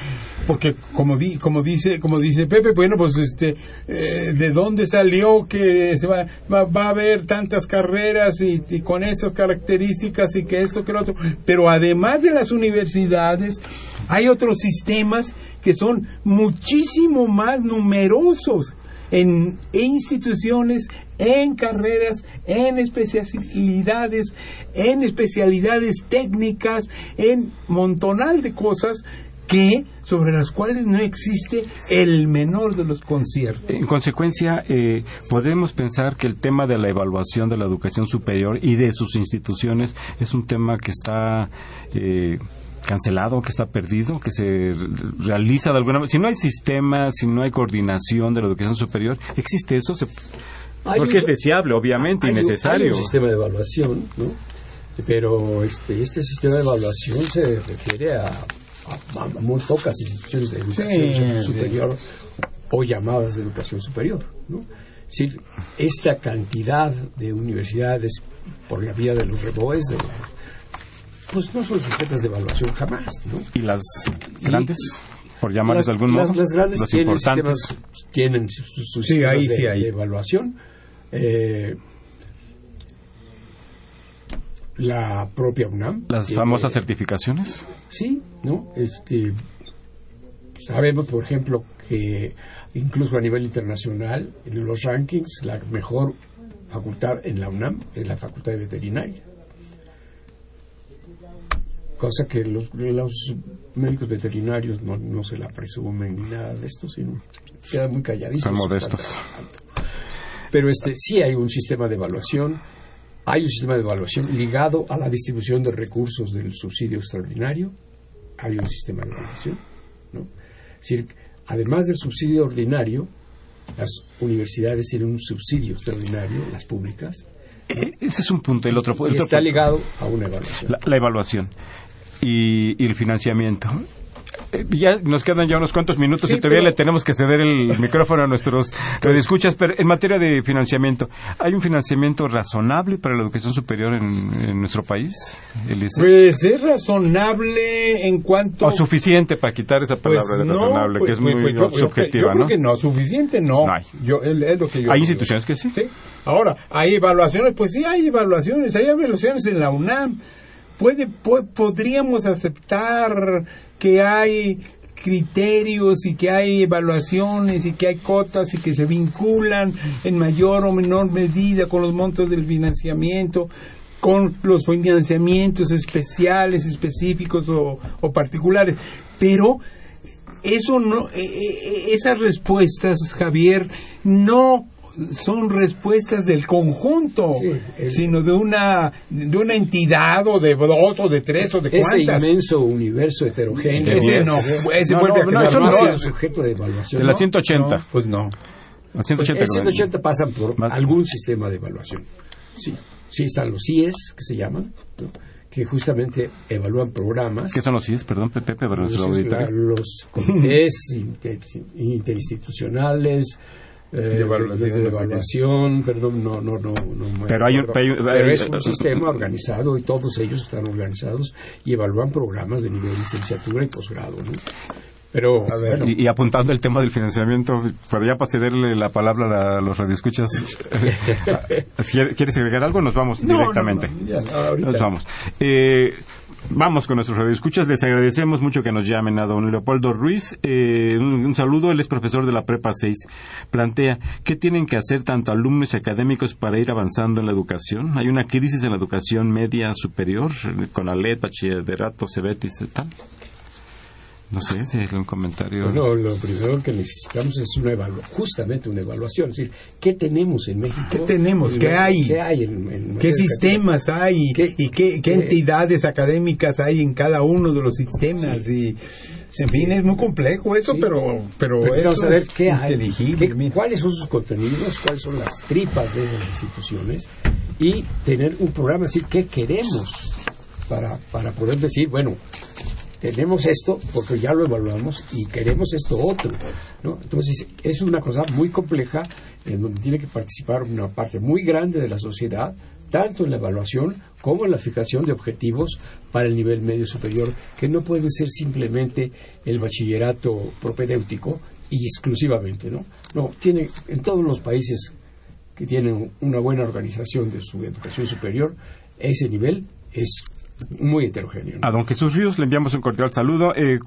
porque como, di- como dice, como dice Pepe, bueno, pues este, eh, ¿de dónde salió que se va, va, va a haber tantas carreras y, y con estas características y que esto que lo otro? Pero además de las universidades, hay otros sistemas que son muchísimo más numerosos en instituciones, en carreras, en especialidades, en especialidades técnicas, en montonal de cosas que sobre las cuales no existe el menor de los conciertos. En consecuencia, eh, podemos pensar que el tema de la evaluación de la educación superior y de sus instituciones es un tema que está eh, cancelado, que está perdido, que se realiza de alguna manera. Si no hay sistema, si no hay coordinación de la educación superior, existe eso, se- Hay porque un- es deseable, obviamente, y necesario. Hay un sistema de evaluación, ¿no? Pero este, este sistema de evaluación se refiere a, a- a muy pocas instituciones de educación Sí, superior o llamadas de educación superior, ¿no? Es decir, esta cantidad de universidades por la vía de los reboes, de, pues no son sujetas de evaluación jamás, ¿no? Y las grandes, por llamarles de algún modo, las, las grandes los tienen importantes. sistemas, tienen sus, sus Sí, sistemas ahí de, sí hay. de evaluación. Eh, la propia UNAM. Las tiene- famosas certificaciones. Sí, ¿no? Este, sabemos, por ejemplo, que incluso a nivel internacional, en los rankings, la mejor facultad en la UNAM es la Facultad de Veterinaria. Cosa que los, los médicos veterinarios no, no se la presumen ni nada de esto, sino quedan muy calladitos. Son modestos. Pero este, sí hay un sistema de evaluación, hay un sistema de evaluación ligado a la distribución de recursos del subsidio extraordinario, hay un sistema de evaluación. ¿no? Es decir, además del subsidio ordinario, las universidades tienen un subsidio extraordinario, las públicas, E- Ese es un punto. El otro, el y otro está punto. ligado a una evaluación. la, la evaluación y, y el financiamiento. Eh, ya nos quedan ya unos cuantos minutos Sí, y todavía pero- le tenemos que ceder el micrófono a nuestros escuchas, pero en materia de financiamiento, ¿hay un financiamiento razonable para la educación superior en, en nuestro país? Elise? Pues es razonable en cuanto... o suficiente para quitar esa Pues palabra de no, razonable, pues- que es muy pues- pues yo- yo subjetiva, yo creo ¿no? que no, suficiente no. No hay. Yo, es, lo que yo Hay digo. instituciones que sí. Sí. Ahora, hay evaluaciones, pues sí, hay evaluaciones, hay evaluaciones en la UNAM. Puede, po- podríamos aceptar que hay criterios y que hay evaluaciones y que hay cotas y que se vinculan en mayor o menor medida con los montos del financiamiento, con los financiamientos especiales, específicos o, o particulares. Pero eso no, eh, eh, esas respuestas, Javier, no son respuestas del conjunto, Sí, el- sino de una de una entidad o de dos o de tres o de Ese cuántas. inmenso universo heterogéneo. Ese no, ese No, vuelve no, a no, no sido sujeto de evaluación. De la ¿no? 180. No, pues no. La Pues 180, el 180 pasan por Más. algún sistema de evaluación. Sí, sí están los CIES, que se llaman, ¿no? que justamente evalúan programas. ¿Qué son los CIES? Perdón, Pepe, para los, los comités inter- interinstitucionales eh, De evaluación, de- de evaluación, perdón, no, no, no, no Pero hay Pero hay- es un sistema organizado y todos ellos están organizados y evalúan programas de nivel de licenciatura y posgrado, ¿no? Pero, A ver, bueno, Y, y apuntando el tema del financiamiento, para ya para cederle la palabra a los radioescuchas, ¿quiere- ¿quieres agregar algo? Nos vamos No, directamente. no, no, ya. Nos vamos. Eh, vamos con nuestros radioescuchas. Les agradecemos mucho que nos llamen a don Leopoldo Ruiz. Eh, un, saludo. Él es profesor de la Prepa 6. Plantea, ¿qué tienen que hacer tanto alumnos y académicos para ir avanzando en la educación? ¿Hay una crisis en la educación media superior con ALET, bachillerato, CEBETIS y tal? No sé si hay un comentario. Bueno, lo primero que necesitamos es una evaluación, justamente una evaluación. Es decir, ¿qué tenemos en México? ¿Qué tenemos? En- ¿Qué hay? ¿Qué hay en, en ¿Qué sistemas hay? ¿Qué- ¿Y qué, qué qué- entidades académicas hay en cada uno de los sistemas? Y, en fin, es muy complejo eso, Sí. pero, pero, Pero eso ver es qué hay, inteligible, qué- cuáles son sus contenidos, cuáles son las tripas de esas instituciones y tener un programa, decir qué queremos para, para poder decir, bueno, tenemos esto porque ya lo evaluamos y queremos esto otro. ¿no? Entonces, es una cosa muy compleja en donde tiene que participar una parte muy grande de la sociedad, tanto en la evaluación como en la fijación de objetivos para el nivel medio superior, que no puede ser simplemente el bachillerato propedéutico y exclusivamente, ¿no? No, tiene en todos los países que tienen una buena organización de su educación superior, ese nivel es muy heterogéneo. ¿no? A don Jesús Ríos le enviamos un cordial saludo. Eh,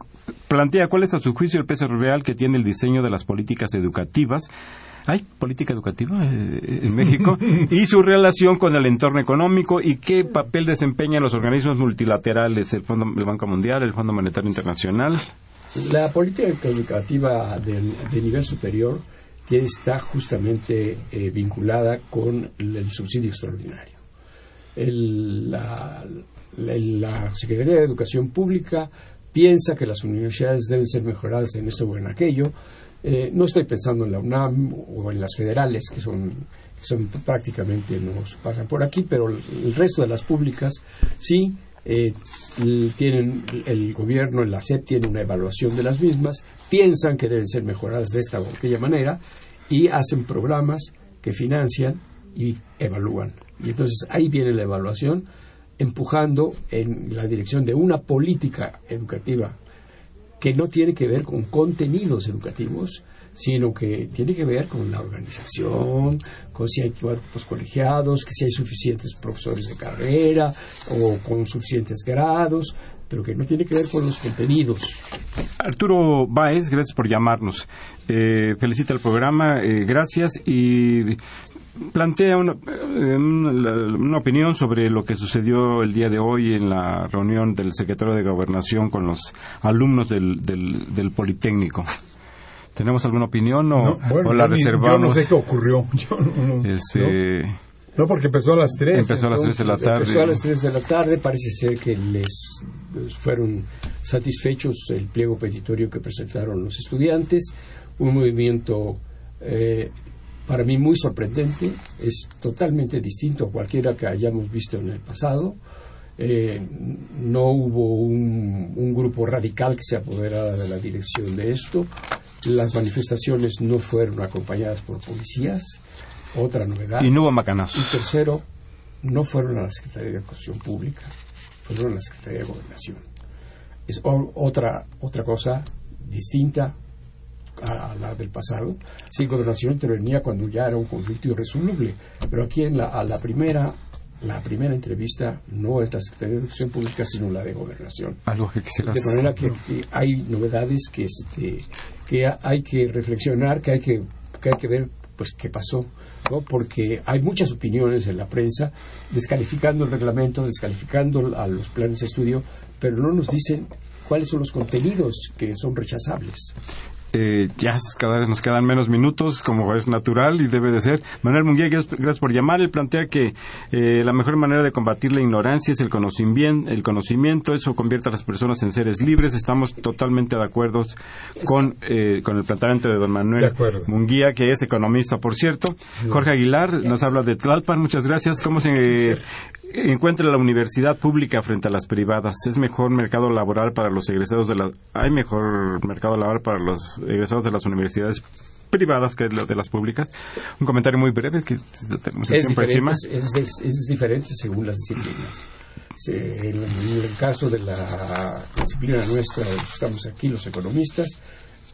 plantea cuál es a su juicio el peso real que tiene el diseño de las políticas educativas. ¿Hay política educativa eh, en México? y su relación con el entorno económico y qué papel desempeñan los organismos multilaterales, el, Fondo, el Banco Mundial, el Fondo Monetario Internacional. La política educativa del, de nivel superior está justamente eh, vinculada con el, el subsidio extraordinario. El- la, la- Secretaría de Educación Pública piensa que las universidades deben ser mejoradas en esto o en aquello. Eh, no estoy pensando en la UNAM o en las federales, que son, que son prácticamente no pasan por aquí, pero el, resto de las públicas sí eh, tienen el gobierno, la SEP tiene una evaluación de las mismas, piensan que deben ser mejoradas de esta o aquella manera y hacen programas que financian y evalúan. Y entonces ahí viene la evaluación empujando en la dirección de una política educativa que no tiene que ver con contenidos educativos, sino que tiene que ver con la organización, con si hay cuerpos colegiados, que si hay suficientes profesores de carrera o con suficientes grados, pero que no tiene que ver con los contenidos. Arturo Báez, gracias por llamarnos. Eh, felicita el programa, eh, gracias y plantea una, eh, una- una opinión sobre lo que sucedió el día de hoy en la reunión del secretario de Gobernación con los alumnos del, del, del Politécnico. ¿Tenemos alguna opinión o, No, bueno, o la yo reservamos? Yo no sé qué ocurrió. Yo no, no- Este, no, no, porque empezó a las 3. Empezó a las tres de la tarde. Empezó a las 3 de la tarde, parece ser que les, les fueron satisfechos el pliego petitorio que presentaron los estudiantes, un movimiento eh, para mí muy sorprendente, es totalmente distinto a cualquiera que hayamos visto en el pasado. Eh, no hubo un, un, grupo radical que se apoderara de la dirección de esto. Las manifestaciones no fueron acompañadas por policías. Otra novedad. Y no hubo macanazos. Y tercero, no fueron a la Secretaría de Educación Pública, fueron a la Secretaría de Gobernación. Es otra, otra cosa distinta a la del pasado. Sí, Gobernación intervenía cuando ya era un conflicto irresoluble, pero aquí en la, a la primera la primera entrevista no es la Secretaría de Educación Pública, sino la de Gobernación. Algo que quisieras... De manera que, que, hay novedades que, este, que hay que reflexionar, que hay que, que, hay que ver pues qué pasó. ¿no? porque hay muchas opiniones en la prensa descalificando el reglamento, descalificando a los planes de estudio, pero no nos dicen cuáles son los contenidos que son rechazables. Eh, ya cada vez nos quedan menos minutos, como es natural y debe de ser. Manuel Munguía, gracias, por llamar. Él plantea que eh, la mejor manera de combatir la ignorancia es el conocimiento, el conocimiento. Eso convierte a las personas en seres libres. Estamos totalmente de acuerdo con, eh, con el planteamiento de don Manuel Munguía, que es economista, por cierto. Jorge Aguilar nos habla de Tlalpan. Muchas gracias. ¿Cómo se encuentra la universidad pública frente a las privadas? ¿Es mejor mercado laboral para los egresados de la... ¿Hay mejor mercado laboral para los egresados de las universidades privadas que de las públicas? Un comentario muy breve que tenemos es diferente, es, es, diferente según las disciplinas. En el caso de la disciplina nuestra, estamos aquí los economistas,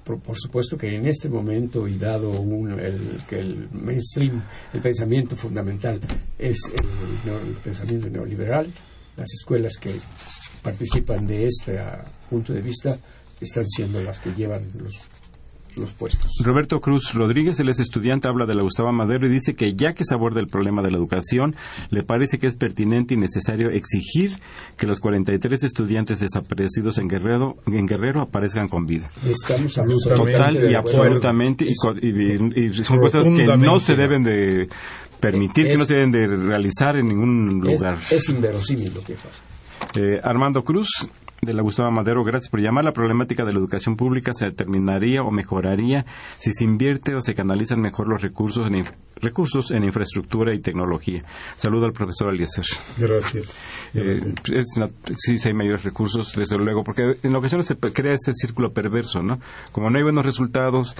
por, supuesto que en este momento y dado el, que el mainstream, el pensamiento fundamental es el, pensamiento neoliberal, las escuelas que participan de este punto de vista están siendo las que llevan los los puestos. Roberto Cruz Rodríguez, él es estudiante, habla de la Gustavo Madero y dice que ya que se aborda el problema de la educación, le parece que es pertinente y necesario exigir que los 43 estudiantes desaparecidos en Guerrero, en Guerrero aparezcan con vida. Estamos Total y absolutamente, y, son cosas que no se deben de permitir, que no se deben de realizar en ningún lugar. Es, inverosímil lo que pasa. Eh, Armando Cruz, de la Gustavo Madero, gracias por llamar. La problemática de la educación pública se determinaría o mejoraría si se invierte o se canalizan mejor los recursos en, recursos en infraestructura y tecnología. Saludo al profesor Eliezer. Gracias. Eh, sí, hay mayores recursos, desde luego, porque en ocasiones se crea ese círculo perverso, ¿no? Como no hay buenos resultados,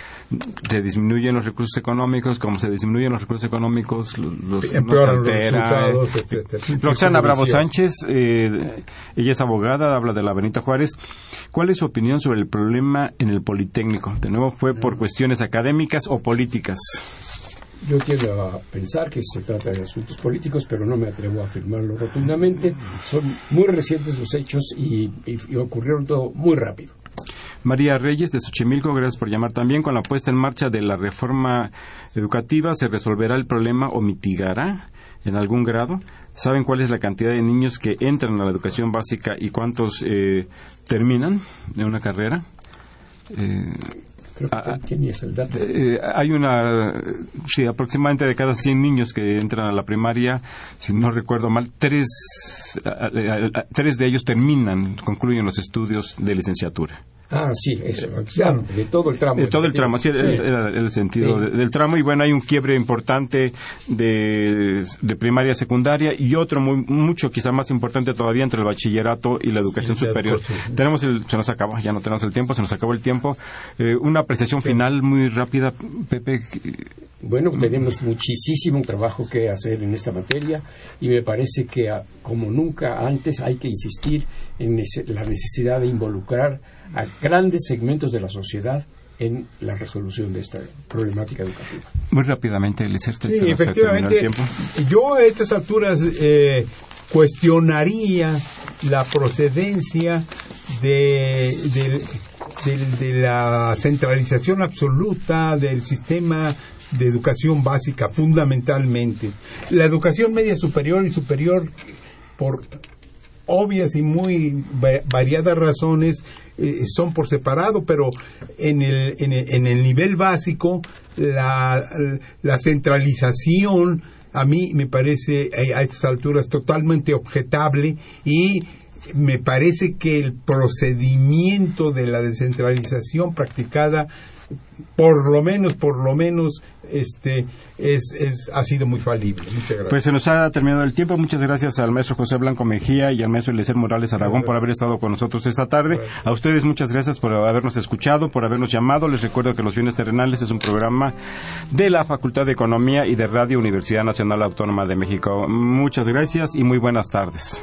se disminuyen los recursos económicos, como se disminuyen los recursos económicos, los, empeoran los resultados, Roxana Bravo Sánchez, eh, ella es abogada, habla de la Benita Juárez. ¿Cuál es su opinión sobre el problema en el Politécnico? De nuevo, ¿fue por cuestiones académicas o políticas? Yo a pensar que se trata de asuntos políticos, pero no me atrevo a afirmarlo rotundamente. Son muy recientes los hechos y, ocurrieron todo muy rápido. María Reyes de Xochimilco, gracias por llamar también. Con la puesta en marcha de la reforma educativa, ¿se resolverá el problema o mitigará en algún grado? ¿Saben cuál es la cantidad de niños que entran a la educación básica y cuántos eh, terminan de una carrera? Eh, Creo que ah, es el dato. Eh, hay una, sí, aproximadamente de cada 100 niños que entran a la primaria, si no recuerdo mal, tres, tres de ellos terminan, concluyen los estudios de licenciatura. Ah, sí, eso, de todo el tramo. De todo el tramo, sí, era el sentido del tramo. Y bueno, hay un quiebre importante de, de primaria secundaria y otro muy, mucho, quizá más importante todavía, entre el bachillerato y la educación superior. Tenemos el, se nos acabó, ya no tenemos el tiempo, se nos acabó el tiempo. Eh, una apreciación final muy rápida, Pepe. Bueno, tenemos muchísimo trabajo que hacer en esta materia y me parece que como nunca antes hay que insistir en la necesidad de involucrar a grandes segmentos de la sociedad en la resolución de esta problemática educativa. Muy rápidamente, Eliseo, sí, efectivamente, yo a estas alturas eh, cuestionaría la procedencia de, de, la centralización absoluta del sistema de educación básica, fundamentalmente. La educación media superior y superior, por obvias y muy variadas razones, eh, son por separado, pero en el, en el, en el nivel básico la, la, centralización a mí me parece eh, a estas alturas totalmente objetable y me parece que el procedimiento de la descentralización practicada por lo menos, por lo menos, este, es, es, ha sido muy falible. Muchas gracias. Pues se nos ha terminado el tiempo. Muchas gracias al maestro José Blanco Mejía y al maestro Eliezer Morales Aragón por haber estado con nosotros esta tarde. A ustedes muchas gracias por habernos escuchado, por habernos llamado. Les recuerdo que Los Bienes Terrenales es un programa de la Facultad de Economía y de Radio Universidad Nacional Autónoma de México. Muchas gracias y muy buenas tardes.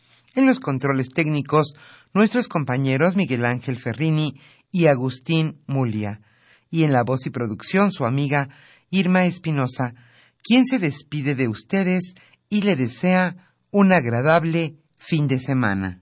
En los controles técnicos, nuestros compañeros Miguel Ángel Ferrini y Agustín Mulia. Y en la voz y producción, su amiga Irma Espinosa, quien se despide de ustedes y le desea un agradable fin de semana.